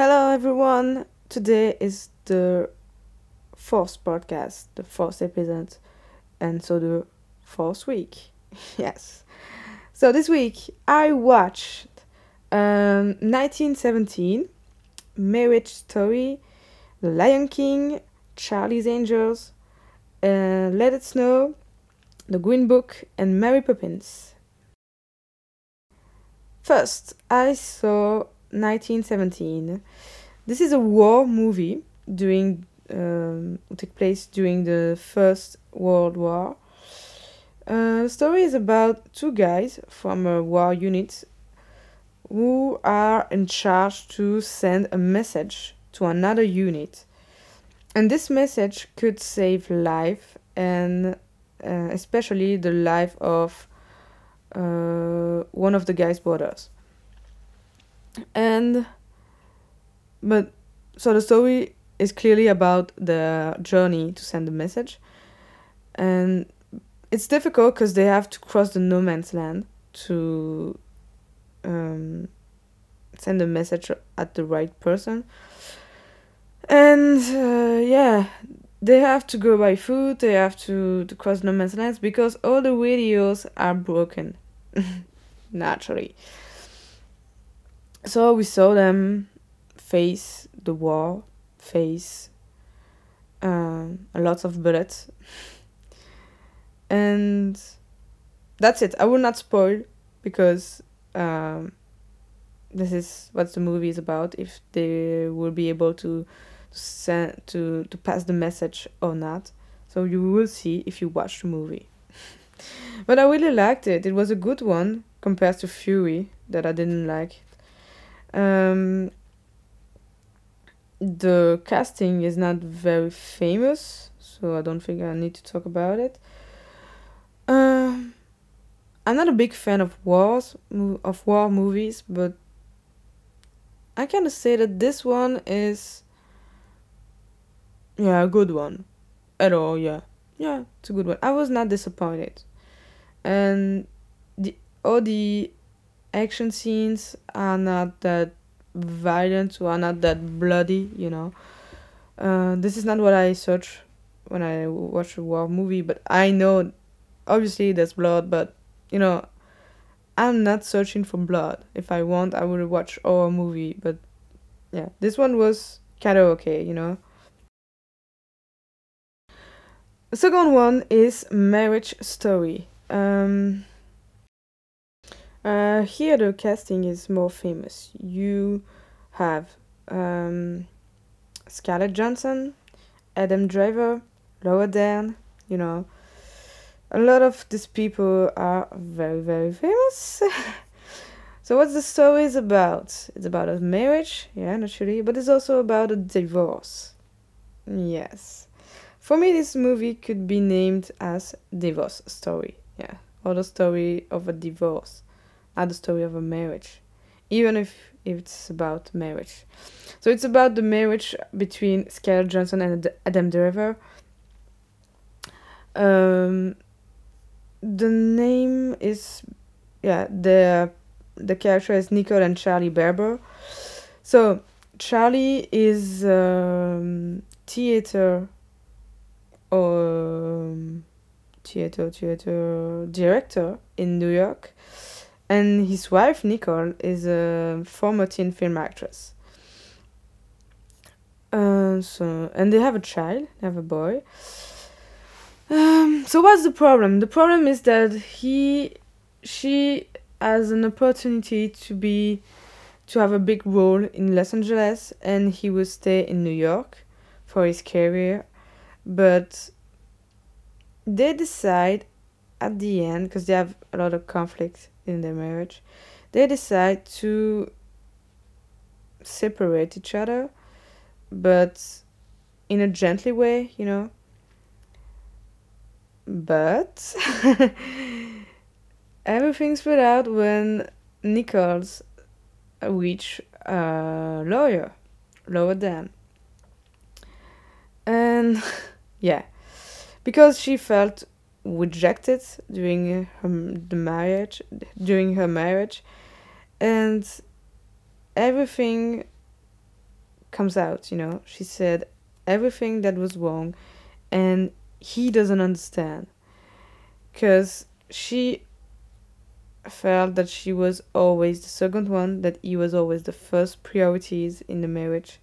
Hello, everyone. Today is the fourth podcast, the fourth episode, and so the fourth week. yes. So this week I watched um, 1917, Marriage Story, The Lion King, Charlie's Angels, uh, Let It Snow, The Green Book, and Mary Poppins. First, I saw 1917. This is a war movie during um, took place during the First World War. Uh, the story is about two guys from a war unit who are in charge to send a message to another unit. And this message could save life and uh, especially the life of uh, one of the guy's brothers. And but so the story is clearly about the journey to send the message, and it's difficult because they have to cross the no man's land to um, send a message at the right person. And uh, yeah, they have to go buy food, they have to, to cross no man's lands because all the radios are broken. Naturally. So we saw them face the war, face um, lots of bullets. and that's it. I will not spoil because um, this is what the movie is about. If they will be able to send to to pass the message or not. So you will see if you watch the movie. but I really liked it. It was a good one compared to Fury that I didn't like. Um, the casting is not very famous, so I don't think I need to talk about it. Um, I'm not a big fan of wars of war movies, but I kind of say that this one is yeah a good one at all. Yeah, yeah, it's a good one. I was not disappointed, and the all the action scenes are not that violent or are not that bloody. You know, uh, this is not what I search when I watch a war movie, but I know obviously there's blood, but you know, I'm not searching for blood. If I want, I would watch a movie, but yeah, this one was kind of okay, you know. The second one is Marriage Story. Um, uh, here the casting is more famous. You have um, Scarlett Johansson, Adam Driver, Laura Dern, you know, a lot of these people are very very famous. So what's the story is about? It's about a marriage yeah naturally but it's also about a divorce. Yes. For me this movie could be named as divorce story yeah. Or the story of a divorce not the story of a marriage even if, if it's about marriage. So it's about the marriage between Scarlett Johansson and Adam Driver. Um, the name is yeah the the character is Nicole and Charlie Barber. So Charlie is um, theater um, theater theater director in New York, and his wife Nicole is a former teen film actress. Uh, so and they have a child, they have a boy. Um, so what's the problem? The problem is that he, she has an opportunity to be, to have a big role in Los Angeles, and he will stay in New York for his career, but they decide at the end because they have a lot of conflict in their marriage. They decide to separate each other, but in a gently way, you know but everything spread out when Nicole's a uh, lawyer, Laura Dern. And yeah, because she felt rejected during her, the marriage, during her marriage, and everything comes out, you know. She said everything that was wrong and he doesn't understand because she felt that she was always the second one, that he was always the first priorities in the marriage.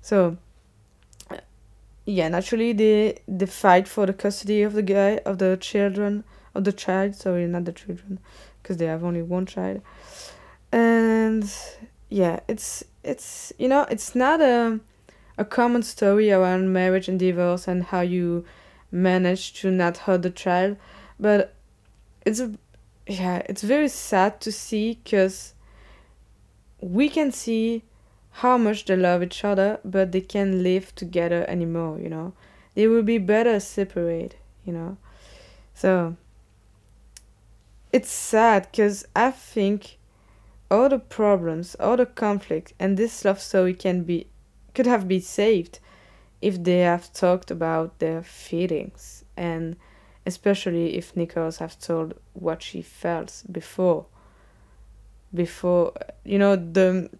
So, yeah, naturally they they fight for the custody of the guy of the children of the child. Sorry, not the children, because they have only one child. And yeah, it's it's you know it's not a a common story around marriage and divorce and how you manage to not hurt the child, but it's a yeah it's very sad to see because we can see how much they love each other but they can't live together anymore you know? They will be better separate you know? So it's sad because i think all the problems all the conflict and this love story can be could have been saved if they have talked about their feelings and especially if Nicole's have told what she felt before. Before you know the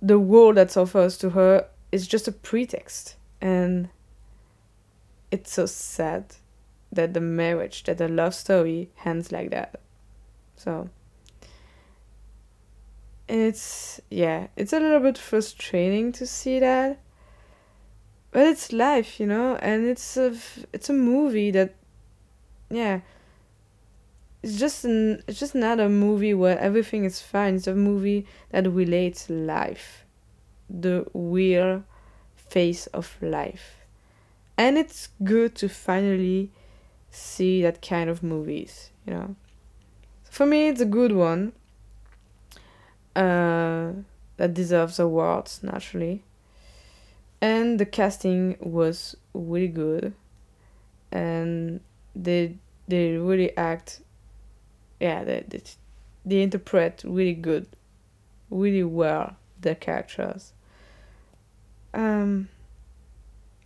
the world that offers to her is just a pretext. And it's so sad that the marriage that the love story ends like that. So it's yeah it's a little bit frustrating to see that. But it's life you know and it's a it's a movie that yeah it's just an it's just not a movie where everything is fine. It's a movie that relates life. The real face of life. And it's good to finally see that kind of movies you know. For me it's a good one. Uh, that deserves awards naturally. And the casting was really good. And they they really act yeah they, they, they interpret really good really well the characters. Um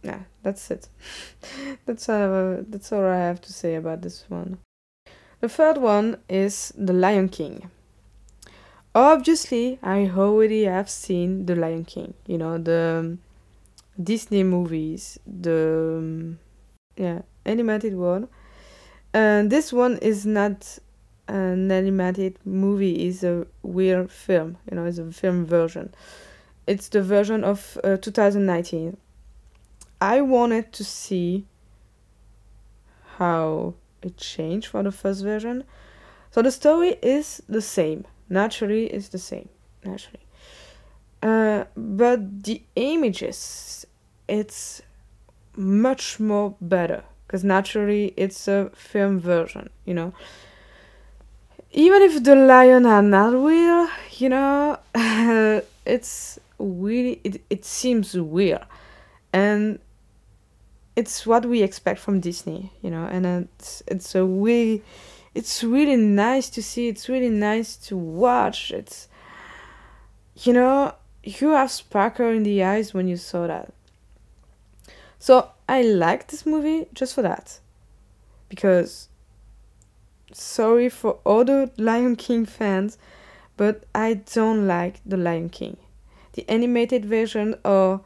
yeah that's it. That's all that's all i have to say about this one. The third one is the lion king. Obviously i already have seen the lion king you know the disney movies the um, yeah animated one. And this one is not an animated movie is a real film you know it's a film version. It's the version of uh, 2019 i wanted to see how it changed for the first version. So the story is the same. Naturally it's the same naturally. Uh, but the images it's much more better because naturally it's a film version you know even if the lion are not real you know it's really it, it seems weird, and it's what we expect from disney you know and it's it's a really it's really nice to see it's really nice to watch. It's you know you have sparkle in the eyes when you saw that. So I like this movie just for that. Because sorry for all the Lion King fans, but I don't like the Lion King. The animated version or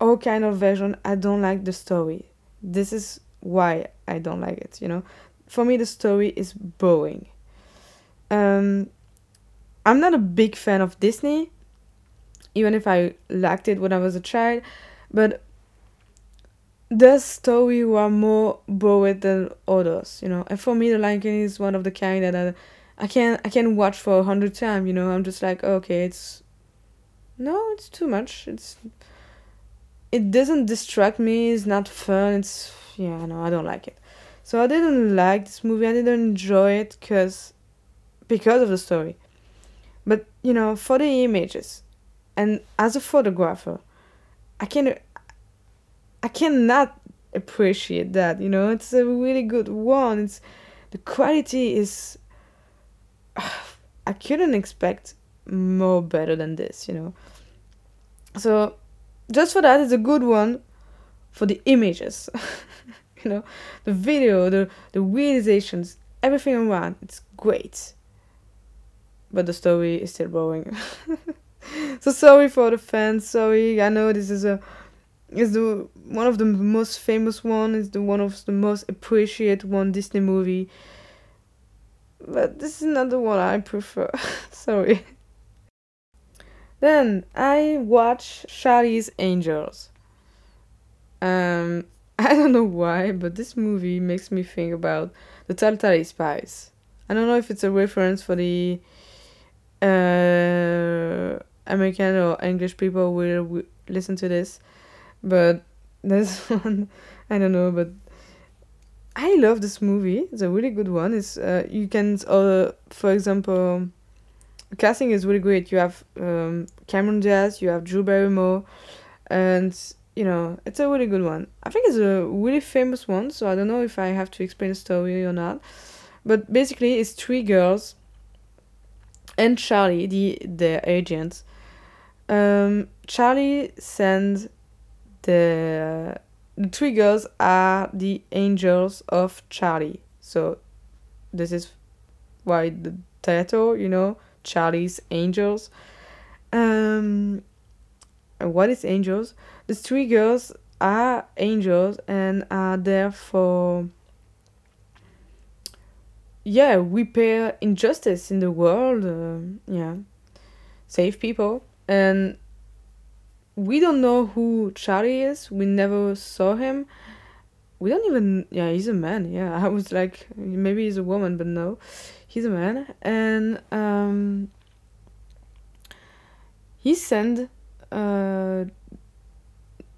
all kind of version, I don't like the story. This is why I don't like it, you know. For me the story is boring. Um I'm not a big fan of Disney, even if I liked it when I was a child, but the story were more bored than others, you know. And for me, The Lion King is one of the kind that I, I can I can watch for a hundred times. You know, I'm just like, okay, it's no, it's too much. It's it doesn't distract me. It's not fun. It's yeah, no, I don't like it. So I didn't like this movie. I didn't enjoy it because because of the story. But you know, for the images, and as a photographer, I can I cannot appreciate that. You know, it's a really good one. It's the quality is. I couldn't expect more better than this. You know. So, just for that, it's a good one. For the images, you know, the video, the the realizations, everything around, it's great. But the story is still boring. so sorry for the fans. Sorry, I know this is a is the one of the most famous one. Is the one of the most appreciated one Disney movie. But this is not the one I prefer. sorry. Then I watch Charlie's Angels. Um, I don't know why, but this movie makes me think about the Totally Spies. I don't know if it's a reference for the uh, American or English people will, will listen to this, but this one I don't know, but I love this movie. It's a really good one. It's uh, you can uh, for example, casting is really great. You have um, Cameron Diaz, you have Drew Barrymore, and you know it's a really good one. I think it's a really famous one, so I don't know if I have to explain the story or not. But basically, it's three girls and Charlie, the the agent. Um, Charlie sends the the three girls are the angels of Charlie. So this is why the title, you know, Charlie's Angels. Um, what is angels? The three girls are angels and are there for yeah repair injustice in the world. Uh, yeah, save people and we don't know who Charlie is. We never saw him. We don't even. Yeah, he's a man. Yeah, I was like, maybe he's a woman, but no, he's a man. And um, he sent uh,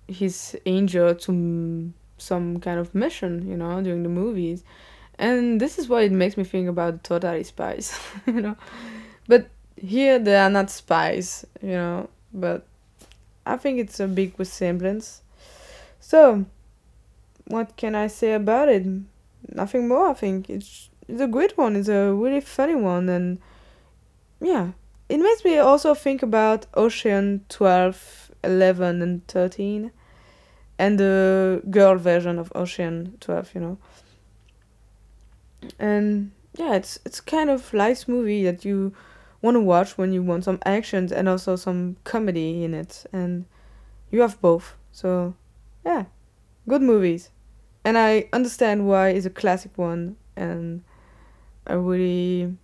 his angel to some kind of mission, you know, during the movies. And this is why it makes me think about the Totally Spies, you know. But here they are not spies, you know, but I think it's a big resemblance. So, what can I say about it? Nothing more, I think. It's, it's a great one, it's a really funny one, and yeah. It makes me also think about Ocean 12, 11, and 13, and the girl version of Ocean 12, you know. And yeah, it's it's kind of nice movie that you want to watch when you want some actions and also some comedy in it. And you have both. So yeah good movies. And i understand why it's a classic one and i really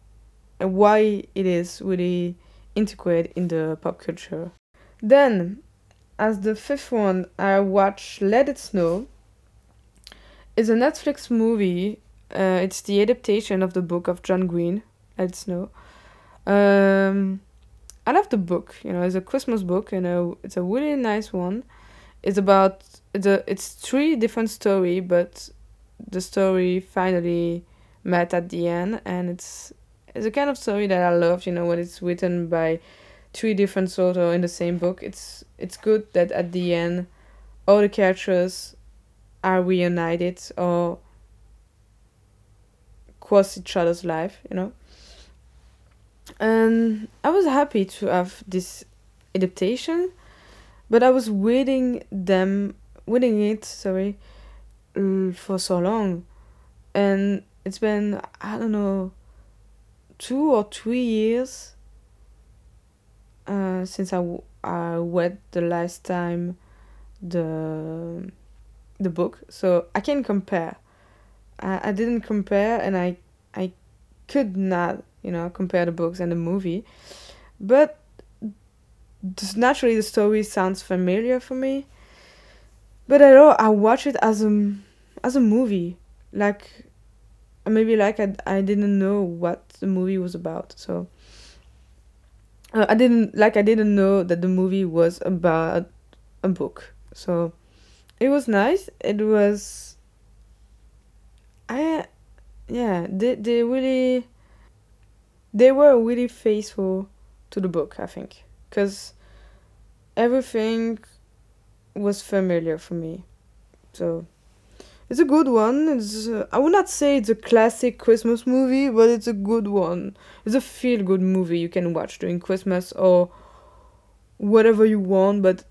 why it is really integrated in the pop culture. Then as the fifth one i watch let it snow it's a netflix movie. Uh, it's the adaptation of the book of john green let it snow um, I love the book. You know, it's a Christmas book, and a, it's a really nice one. It's about a it's three different story, but the story finally met at the end, and it's it's a kind of story that I love. You know, when it's written by three different authors in the same book. It's it's good that at the end, all the characters are reunited or cross each other's life. You know and I was happy to have this adaptation, but I was waiting them waiting it sorry for so long, and it's been I don't know two or three years uh, since I, w- I read the last time the the book. So I can compare. I, I didn't compare and I I could not you know, compare the books and the movie. But naturally, the story sounds familiar for me. But I know I watch it as a as a movie, like maybe like I I didn't know what the movie was about, so. Uh, I didn't like I didn't know that the movie was about a book. So it was nice. It was I yeah, they they really they were really faithful to the book, I think, because everything was familiar for me. So it's a good one. It's uh, I would not say it's a classic Christmas movie, but it's a good one. It's a feel good movie you can watch during Christmas or whatever you want, but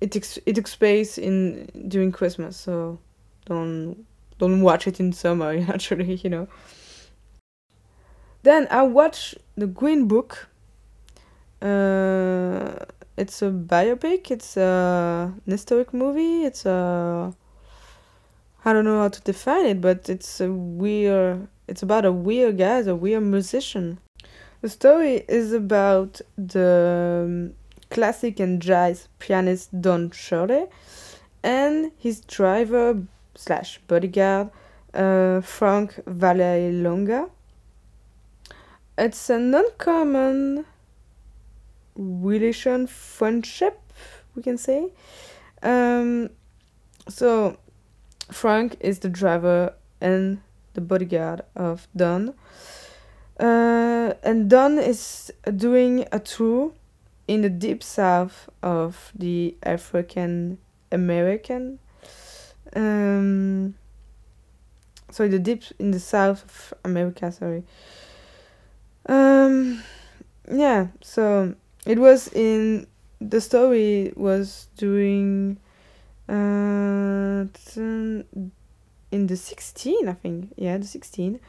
it takes it takes place in during Christmas, so don't don't watch it in summer. Actually, you know. Then I watched the Green Book. Uh, it's a biopic. It's a, an historic movie. It's a I don't know how to define it, but it's a weird. It's about a weird guy, a weird musician. The story is about the um, classic and jazz pianist Don Shirley and his driver slash bodyguard uh, Frank Vallelonga. It's an uncommon relation friendship, we can say. Um, so Frank is the driver and the bodyguard of Don. Uh, and Don is doing a tour in the deep south of the African American. Um, sorry, the deep in the south of America. Sorry. Um, yeah. So it was in the story was during uh in the 16 i think yeah the 16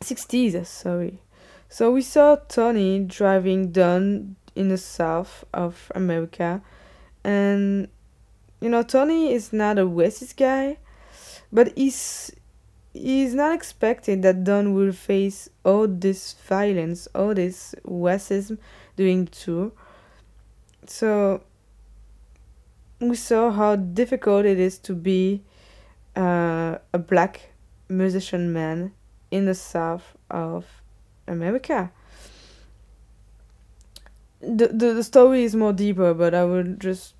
60s sorry so we saw tony driving down in the south of america and you know tony is not a racist guy but he's he's not expecting that Don will face all this violence all this racism during tour so we saw how difficult it is to be uh, a black musician man in the south of America. The, the the story is more deeper, but I will just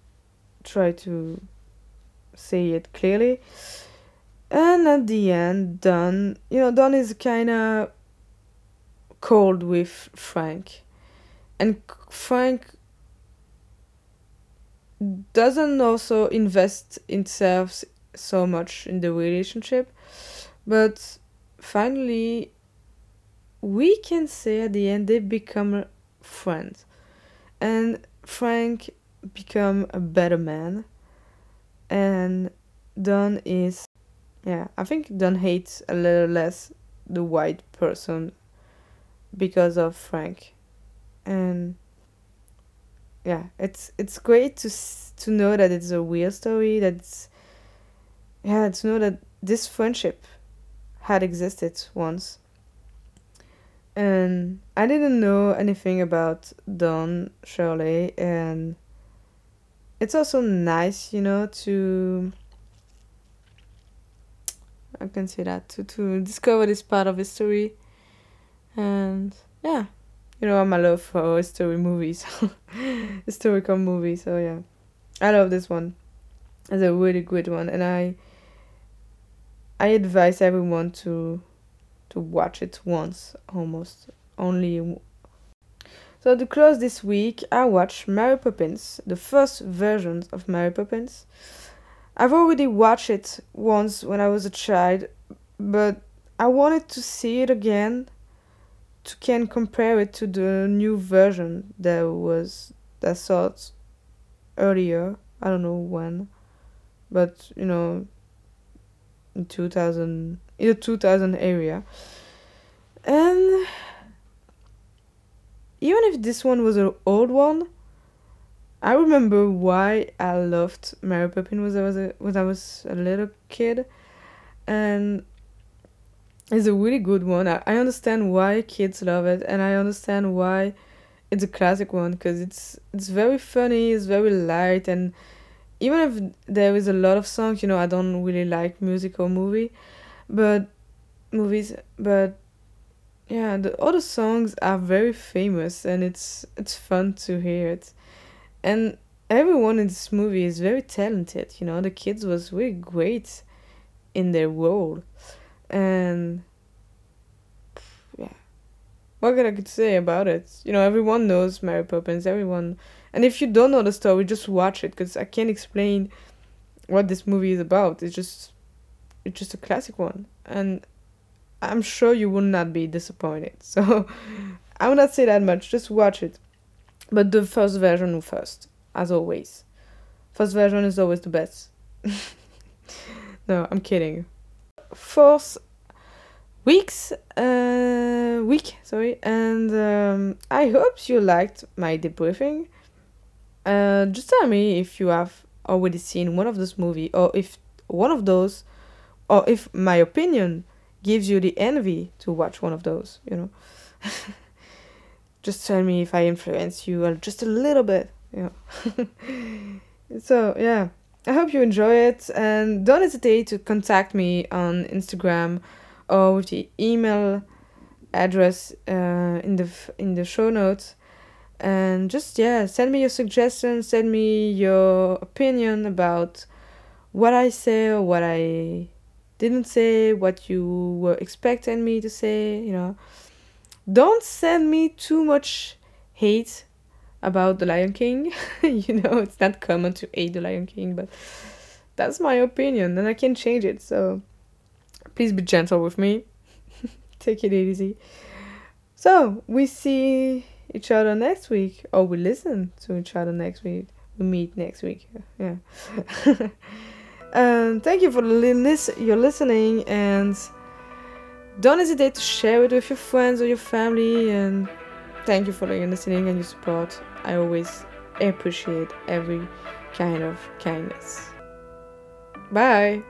try to say it clearly. And at the end, Don, you know, Don is kind of cold with Frank, and Frank doesn't also invest himself so much in the relationship. But finally we can say at the end they become friends. And frank become a better man. And don is yeah i think don hates a little less the white person because of frank. And yeah it's it's great to to know that it's a real story that's yeah to know that this friendship had existed once. And i didn't know anything about don shirley and it's also nice you know to i can say that to, to discover this part of history and yeah you know I'm a love for history movies, historical movies. So yeah, I love this one. It's a really good one, and I I advise everyone to to watch it once, almost only. So to close this week, I watched Mary Poppins, the first version of Mary Poppins. I've already watched it once when I was a child, but I wanted to see it again to can compare it to the new version that was that saw earlier. I don't know when, but you know, in two thousand in the two thousand area, and even if this one was an old one, I remember why I loved Mary Poppins when I was a, when I was a little kid, and it's a really good one. I, I understand why kids love it, and I understand why it's a classic one because it's it's very funny, it's very light, and even if there is a lot of songs, you know, I don't really like musical movie, but movies, but yeah, the other songs are very famous, and it's it's fun to hear it, and everyone in this movie is very talented. You know, the kids was really great in their role. And yeah. What can i could say about it? You know everyone knows mary poppins everyone. And if you don't know the story just watch it because i can't explain what this movie is about. It's just it's just a classic one. And i'm sure you will not be disappointed. So i will not say that much. Just watch it but the first version first as always. First version is always the best. No i'm kidding. Fourth weeks uh, week sorry and um, i hope you liked my debriefing. Uh, just tell me if you have already seen one of those movies or if one of those or if my opinion gives you the envy to watch one of those you know just tell me if i influence you just a little bit you know. So yeah i hope you enjoy it and don't hesitate to contact me on instagram or with the email address uh, in the in the show notes. And just yeah send me your suggestions send me your opinion about what i say or what i didn't say what you were expecting me to say you know don't send me too much hate about the lion king you know it's not common to hate the lion king but that's my opinion and i can change it so please be gentle with me take it easy so we see each other next week, or we listen to each other next week. We meet next week. Yeah. and um, thank you for lis- your listening, and don't hesitate to share it with your friends or your family. And thank you for your listening and your support. I always appreciate every kind of kindness. Bye.